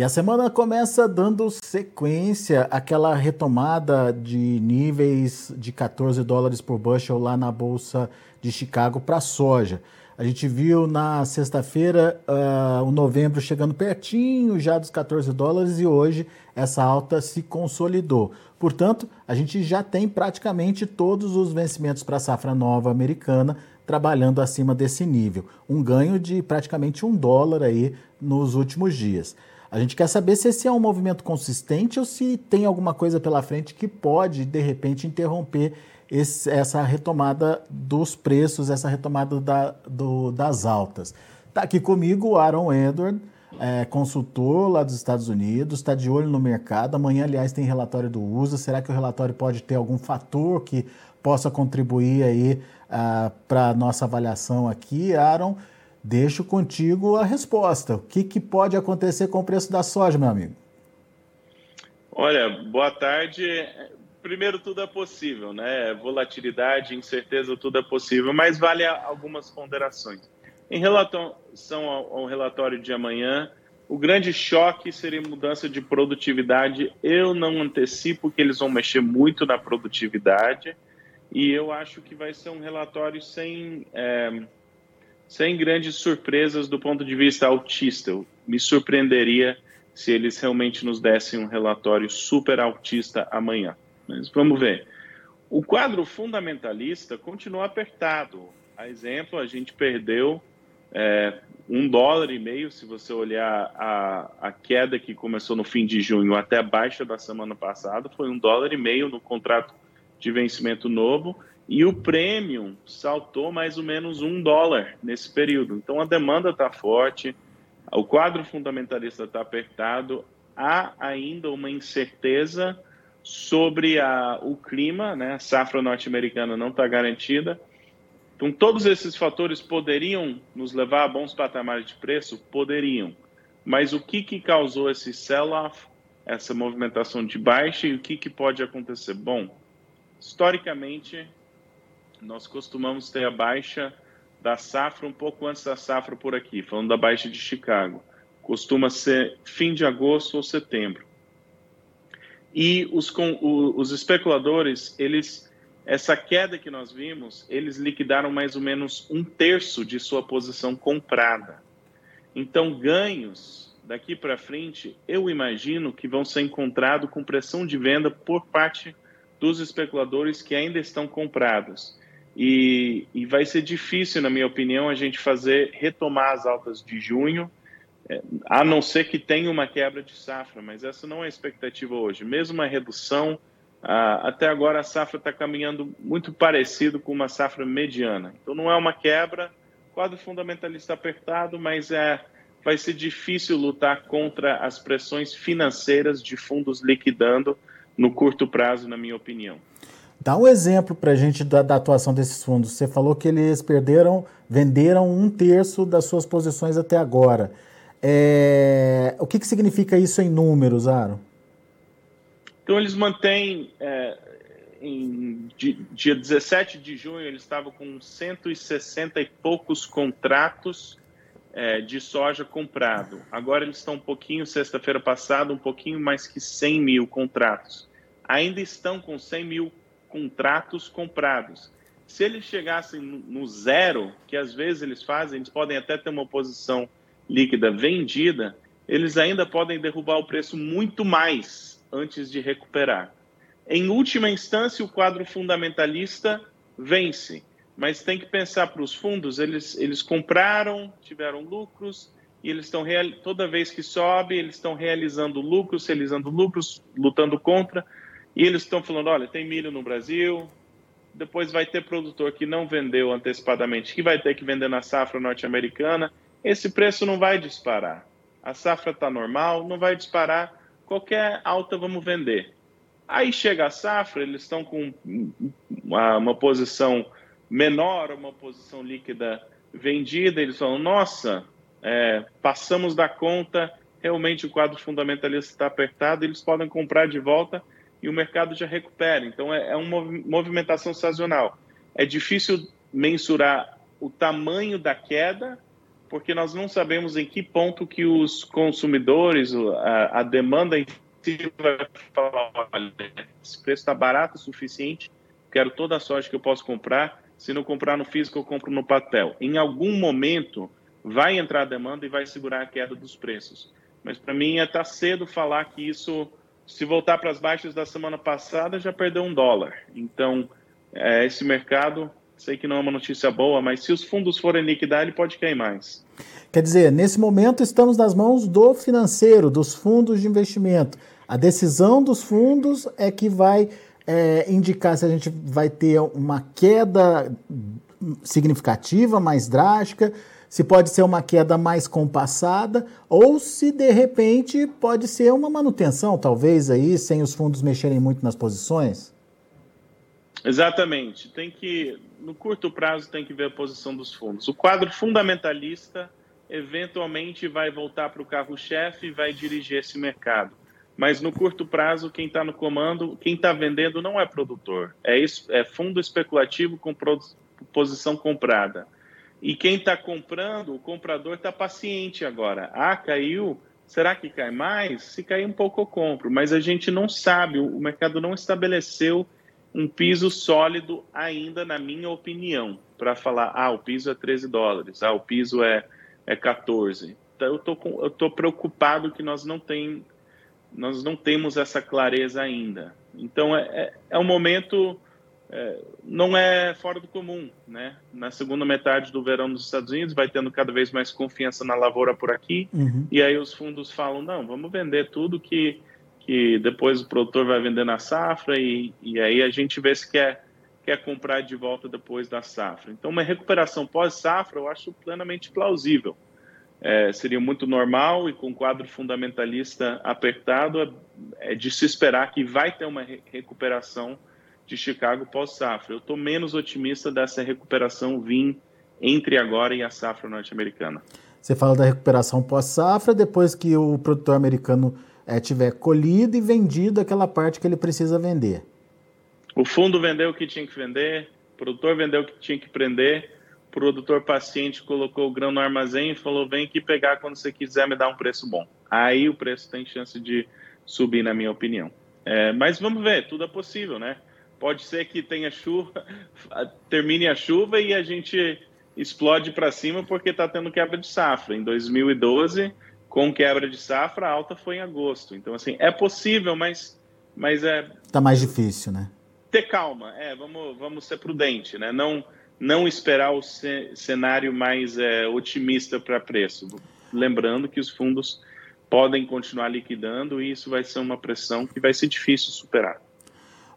E a semana começa dando sequência àquela retomada de níveis de 14 dólares por bushel lá na Bolsa de Chicago para a soja. A gente viu na sexta-feira uh, o novembro chegando pertinho já dos 14 dólares e hoje essa alta se consolidou. Portanto, a gente já tem praticamente todos os vencimentos para a safra nova americana trabalhando acima desse nível. Um ganho de praticamente um dólar aí nos últimos dias. A gente quer saber se esse é um movimento consistente ou se tem alguma coisa pela frente que pode, de repente, interromper esse, essa retomada dos preços, essa retomada da, do, das altas. Está aqui comigo o Aaron Edward, é, consultor lá dos Estados Unidos, está de olho no mercado. Amanhã, aliás, tem relatório do USA. Será que o relatório pode ter algum fator que possa contribuir aí ah, para a nossa avaliação aqui, Aaron? Deixo contigo a resposta. O que, que pode acontecer com o preço da soja, meu amigo? Olha, boa tarde. Primeiro, tudo é possível, né? Volatilidade, incerteza, tudo é possível, mas vale algumas ponderações. Em relação ao, relatório de amanhã, o grande choque seria mudança de produtividade. Eu não antecipo que eles vão mexer muito na produtividade e eu acho que vai ser um relatório sem. É, sem grandes surpresas do ponto de vista autista. Eu me surpreenderia se eles realmente nos dessem um relatório super autista amanhã. Mas vamos ver. O quadro fundamentalista continua apertado. A exemplo, a gente perdeu é, um dólar e meio, se você olhar a, a queda que começou no fim de junho até a baixa da semana passada, foi um dólar e meio no contrato de vencimento novo e o premium saltou mais ou menos um dólar nesse período. Então a demanda está forte, o quadro fundamentalista está apertado, há ainda uma incerteza sobre a, o clima, né? a safra norte-americana não está garantida. Então, todos esses fatores poderiam nos levar a bons patamares de preço? Poderiam. Mas o que, que causou esse sell-off, essa movimentação de baixa e o que, que pode acontecer? Bom, historicamente, nós costumamos ter a baixa da safra um pouco antes da safra por aqui, falando da baixa de Chicago. Costuma ser fim de agosto ou setembro. E os, com, os especuladores, eles essa queda que nós vimos, eles liquidaram mais ou menos um terço de sua posição comprada. Então, ganhos daqui para frente, eu imagino que vão ser encontrados com pressão de venda por parte dos especuladores que ainda estão comprados. E, e, vai ser difícil, na minha opinião, a gente fazer retomar as altas de junho, é, a não ser que tenha uma quebra de safra, mas essa não é a expectativa hoje. Mesmo uma redução, até agora a safra está caminhando muito parecido com uma safra mediana. Então não é uma quebra, quadro fundamentalista apertado, mas é, vai ser difícil lutar contra as pressões financeiras de fundos liquidando no curto prazo, na minha opinião. Dá um exemplo para a gente da, da, atuação desses fundos. Você falou que eles perderam, venderam um terço das suas posições até agora. É, o que, que significa isso em números, Aro? Então, eles mantêm. É, em dia 17 de junho, eles estavam com 160 e poucos contratos é, de soja comprado. Agora, eles estão um pouquinho, sexta-feira passada, um pouquinho mais que 100 mil contratos. Ainda estão com 100 mil contratos comprados. Se eles chegassem no zero, que às vezes eles fazem, eles podem até ter uma posição líquida vendida, eles ainda podem derrubar o preço muito mais antes de recuperar. Em última instância, o quadro fundamentalista vence, mas tem que pensar para os fundos, eles, eles compraram, tiveram lucros, e eles estão toda vez que sobe, eles estão realizando lucros, realizando lucros, lutando contra, e eles estão falando: olha, tem milho no Brasil, depois vai ter produtor que não vendeu antecipadamente, que vai ter que vender na safra norte-americana. Esse preço não vai disparar. A safra está normal, não vai disparar. Qualquer alta vamos vender. Aí chega a safra, eles estão com uma, uma posição menor, uma posição líquida vendida. Eles falam: nossa, é, passamos da conta, realmente o quadro fundamentalista está apertado, eles podem comprar de volta e o mercado já recupera. Então, é, é uma movimentação sazonal. É difícil mensurar o tamanho da queda porque nós não sabemos em que ponto que os consumidores, a, a demanda em si vai falar, olha, esse preço está barato o suficiente, quero toda a sorte que eu posso comprar, se não comprar no físico, eu compro no papel. Em algum momento, vai entrar a demanda e vai segurar a queda dos preços. Mas para mim é tá cedo falar que isso, se voltar para as baixas da semana passada, já perdeu um dólar. Então, é, esse mercado, sei que não é uma notícia boa, mas se os fundos forem liquidar, ele pode cair mais. Quer dizer, nesse momento estamos nas mãos do financeiro, dos fundos de investimento. A decisão dos fundos é que vai é, indicar se a gente vai ter uma queda significativa, mais drástica, se pode ser uma queda mais compassada ou se de repente pode ser uma manutenção, talvez aí, sem os fundos mexerem muito nas posições? Exatamente. Tem que, no curto prazo, tem que ver a posição dos fundos. O quadro fundamentalista eventualmente vai voltar para o carro-chefe e vai dirigir esse mercado. Mas no curto prazo, quem está no comando, quem está vendendo não é produtor, é, isso, é fundo especulativo com posição comprada. E quem está comprando, o comprador está paciente agora. Ah, caiu. Será que cai mais? Se cair um pouco, eu compro. Mas a gente não sabe, o mercado não estabeleceu um piso sólido ainda, na minha opinião, para falar, ah, o piso é 13 dólares, ah, o piso é, é 14. Então, eu tô, com, tô preocupado que nós não, tem, nós não temos essa clareza ainda. Então, é, é, é um momento é, não é fora do comum, né? Na segunda metade do verão nos Estados Unidos vai tendo cada vez mais confiança na lavoura por aqui, uhum. e aí os fundos falam, não, vamos vender tudo que, que depois o produtor vai vender na safra e, e aí a gente vê se quer, quer comprar de volta depois da safra. Então uma recuperação pós-safra eu acho plenamente plausível. É, seria muito normal e com quadro fundamentalista apertado, é, é de se esperar que vai ter uma re recuperação de Chicago pós-safra. Eu estou menos otimista dessa recuperação vir entre agora e a safra norte-americana. Você fala da recuperação pós-safra, depois que o produtor americano é, tiver colhido e vendido aquela parte que ele precisa vender. O fundo vendeu o que tinha que vender, o produtor vendeu o que tinha que prender, o produtor paciente colocou o grão no armazém e falou: vem aqui pegar quando você quiser me dar um preço bom. Aí o preço tem chance de subir, na minha opinião. É, mas vamos ver, tudo é possível, né? Pode ser que tenha chuva, termine a chuva e a gente explode para cima porque está tendo quebra de safra. Em 2012, com quebra de safra, a alta foi em agosto. Então, assim, é possível, mas, mas é. Está mais difícil, né? Ter calma, é, vamos, vamos ser prudente, né? Não, não esperar o cenário mais é, otimista para preço. Lembrando que os fundos podem continuar liquidando e isso vai ser uma pressão que vai ser difícil superar.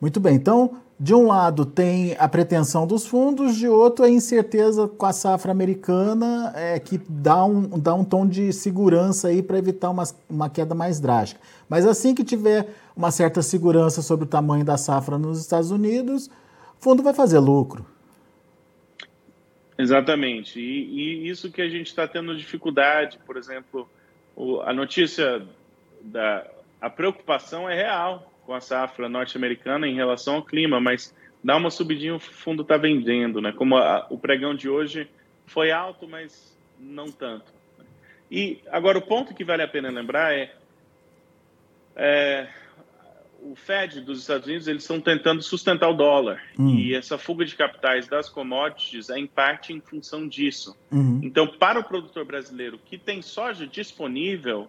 Muito bem, então, de um lado tem a pretensão dos fundos, de outro a incerteza com a safra americana, é, que dá um, dá um tom de segurança aí para evitar uma, uma queda mais drástica. Mas assim que tiver uma certa segurança sobre o tamanho da safra nos Estados Unidos, o fundo vai fazer lucro. Exatamente. E, e isso que a gente está tendo dificuldade, por exemplo, o, a notícia da a preocupação é real com a safra norte-americana em relação ao clima, mas dá uma subidinha, o fundo está vendendo, né? Como a, o pregão de hoje foi alto, mas não tanto. E agora o ponto que vale a pena lembrar é, é o Fed dos Estados Unidos eles estão tentando sustentar o dólar hum. e essa fuga de capitais das commodities é em parte em função disso. Uhum. Então, para o produtor brasileiro que tem soja disponível,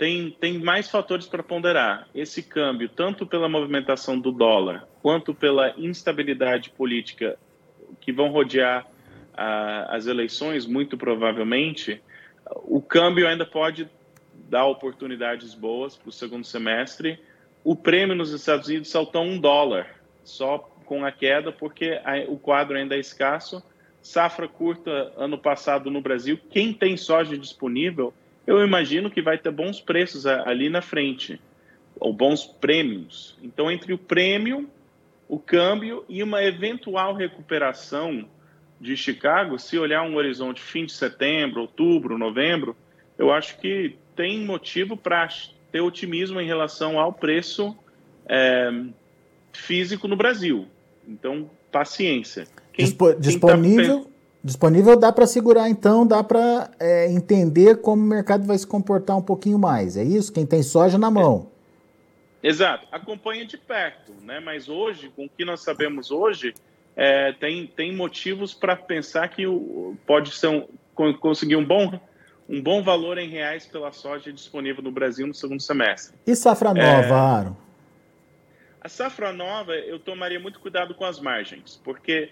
tem, tem mais fatores para ponderar. Esse câmbio, tanto pela movimentação do dólar, quanto pela instabilidade política que vão rodear a, as eleições, muito provavelmente, o câmbio ainda pode dar oportunidades boas para o segundo semestre. O prêmio nos Estados Unidos saltou um dólar, só com a queda, porque a, o quadro ainda é escasso. Safra curta ano passado no Brasil. Quem tem soja disponível eu imagino que vai ter bons preços ali na frente, ou bons prêmios. Então, entre o prêmio, o câmbio e uma eventual recuperação de Chicago, se olhar um horizonte fim de setembro, outubro, novembro, eu acho que tem motivo para ter otimismo em relação ao preço é, físico no Brasil. Então, paciência. Quem, Dispo, disponível, quem tá Disponível dá para segurar, então, dá para é, entender como o mercado vai se comportar um pouquinho mais. É isso? Quem tem soja na mão. É. Exato. Acompanha de perto, né? Mas hoje, com o que nós sabemos hoje, é, tem, tem motivos para pensar que o, pode ser um, conseguir um bom, um bom valor em reais pela soja disponível no Brasil no segundo semestre. E safra nova, é, Aro? A safra nova, eu tomaria muito cuidado com as margens, porque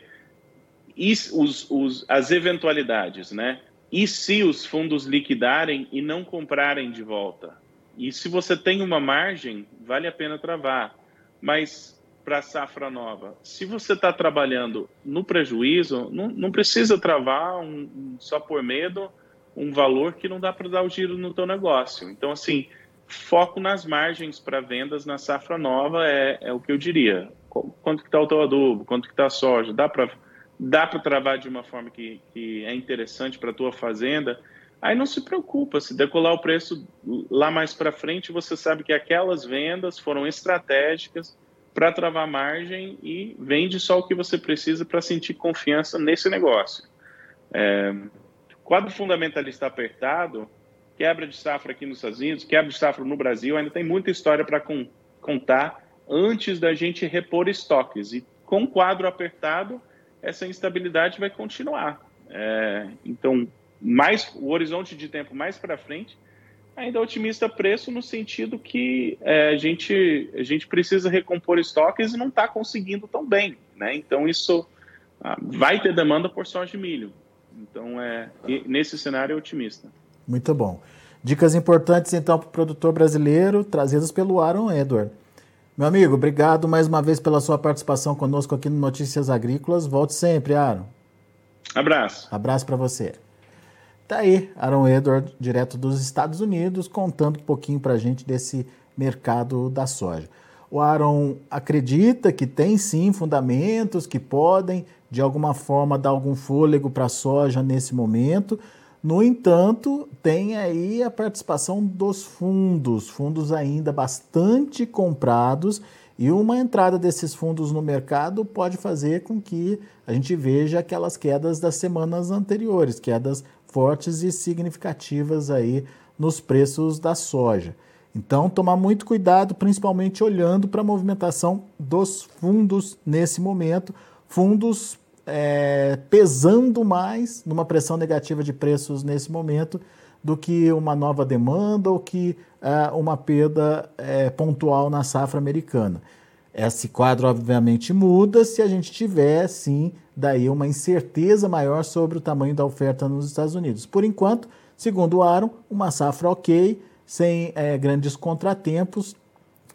os, os, as eventualidades, né? E se os fundos liquidarem e não comprarem de volta? E se você tem uma margem, vale a pena travar. Mas para safra nova, se você está trabalhando no prejuízo, não, não precisa travar um, só por medo um valor que não dá para dar o giro no teu negócio. Então, assim, foco nas margens para vendas na safra nova é, é o que eu diria. Quanto que está o teu adubo? Quanto que está a soja? Dá para dá para travar de uma forma que, que é interessante para a tua fazenda, aí não se preocupa, se decolar o preço lá mais para frente, você sabe que aquelas vendas foram estratégicas para travar margem e vende só o que você precisa para sentir confiança nesse negócio. É, quadro fundamentalista apertado, quebra de safra aqui nos Estados Unidos, quebra de safra no Brasil, ainda tem muita história para contar antes da gente repor estoques. E com quadro apertado, essa instabilidade vai continuar. É, então, mais o horizonte de tempo mais para frente, ainda é otimista preço no sentido que é, a, gente, a gente precisa recompor estoques e não está conseguindo tão bem. Né? Então, isso ah, vai ter demanda por soja de milho. Então, é, nesse cenário, é otimista. Muito bom. Dicas importantes, então, para o produtor brasileiro, trazidas pelo Aaron Edward. Meu amigo, obrigado mais uma vez pela sua participação conosco aqui no Notícias Agrícolas. Volte sempre, Aaron. Abraço. Abraço para você. Tá aí, Aaron Edward, direto dos Estados Unidos, contando um pouquinho para a gente desse mercado da soja. O Aaron acredita que tem sim fundamentos que podem, de alguma forma, dar algum fôlego para a soja nesse momento, no entanto, tem aí a participação dos fundos, fundos ainda bastante comprados, e uma entrada desses fundos no mercado pode fazer com que a gente veja aquelas quedas das semanas anteriores, quedas fortes e significativas aí nos preços da soja. Então, tomar muito cuidado, principalmente olhando para a movimentação dos fundos nesse momento, fundos é, pesando mais numa pressão negativa de preços nesse momento do que uma nova demanda ou que é, uma perda é, pontual na safra americana. Esse quadro, obviamente, muda se a gente tiver, sim, daí uma incerteza maior sobre o tamanho da oferta nos Estados Unidos. Por enquanto, segundo o Aaron, uma safra ok, sem é, grandes contratempos,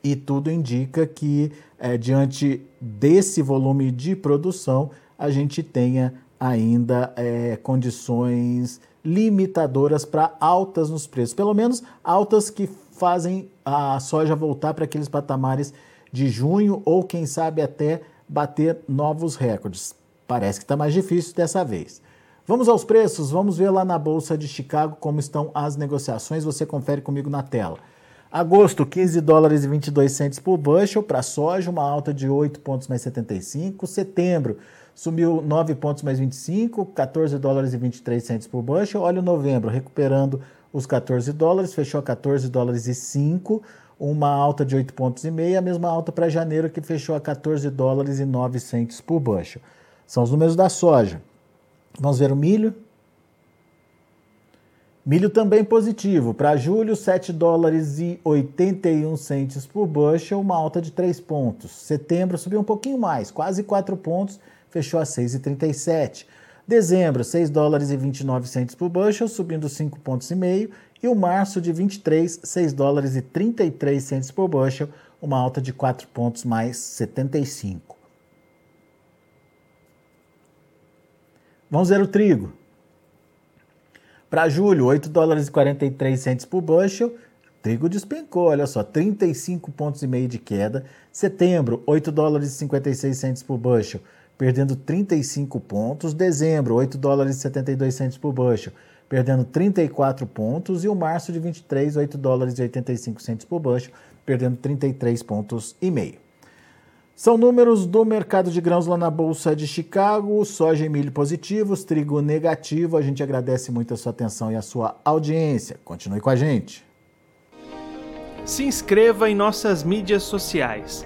e tudo indica que, é, diante desse volume de produção, a gente tenha ainda é, condições limitadoras para altas nos preços, pelo menos altas que fazem a soja voltar para aqueles patamares de junho ou quem sabe até bater novos recordes. Parece que está mais difícil dessa vez. Vamos aos preços, vamos ver lá na Bolsa de Chicago como estão as negociações. Você confere comigo na tela. Agosto, 15 dólares e 22 centos por bushel para soja, uma alta de 8 pontos mais 75. Setembro, subiu 9 pontos mais 25, 14 dólares e 23 centos por bushel. Olha o novembro, recuperando os 14 dólares, fechou a 14 dólares e 5, uma alta de 8 pontos e meio, a mesma alta para janeiro que fechou a 14 dólares e 9 centos por bushel. São os números da soja. Vamos ver o milho. Milho também positivo. Para julho, 7 dólares e 81 centes por bushel, uma alta de 3 pontos. Setembro subiu um pouquinho mais, quase 4 pontos, fechou a 6,37. Dezembro, 6 dólares e 29 centos por bushel, subindo 5 pontos e meio. E o março de 23, 6 dólares e 33 centos por bushel, uma alta de 4 pontos mais 75. Vamos ver o trigo. Para julho, 8 dólares e 43 centos por bushel, trigo despencou, olha só, 35 pontos e meio de queda. Setembro, 8 dólares e 56 centos por bushel, perdendo 35 pontos. Dezembro, 8 dólares e 72 centos por bushel, perdendo 34 pontos. E o março de 23, 8 dólares e 85 centos por bushel, perdendo 33 pontos e meio. São números do mercado de grãos lá na Bolsa de Chicago, soja e milho positivos, trigo negativo. A gente agradece muito a sua atenção e a sua audiência. Continue com a gente. Se inscreva em nossas mídias sociais.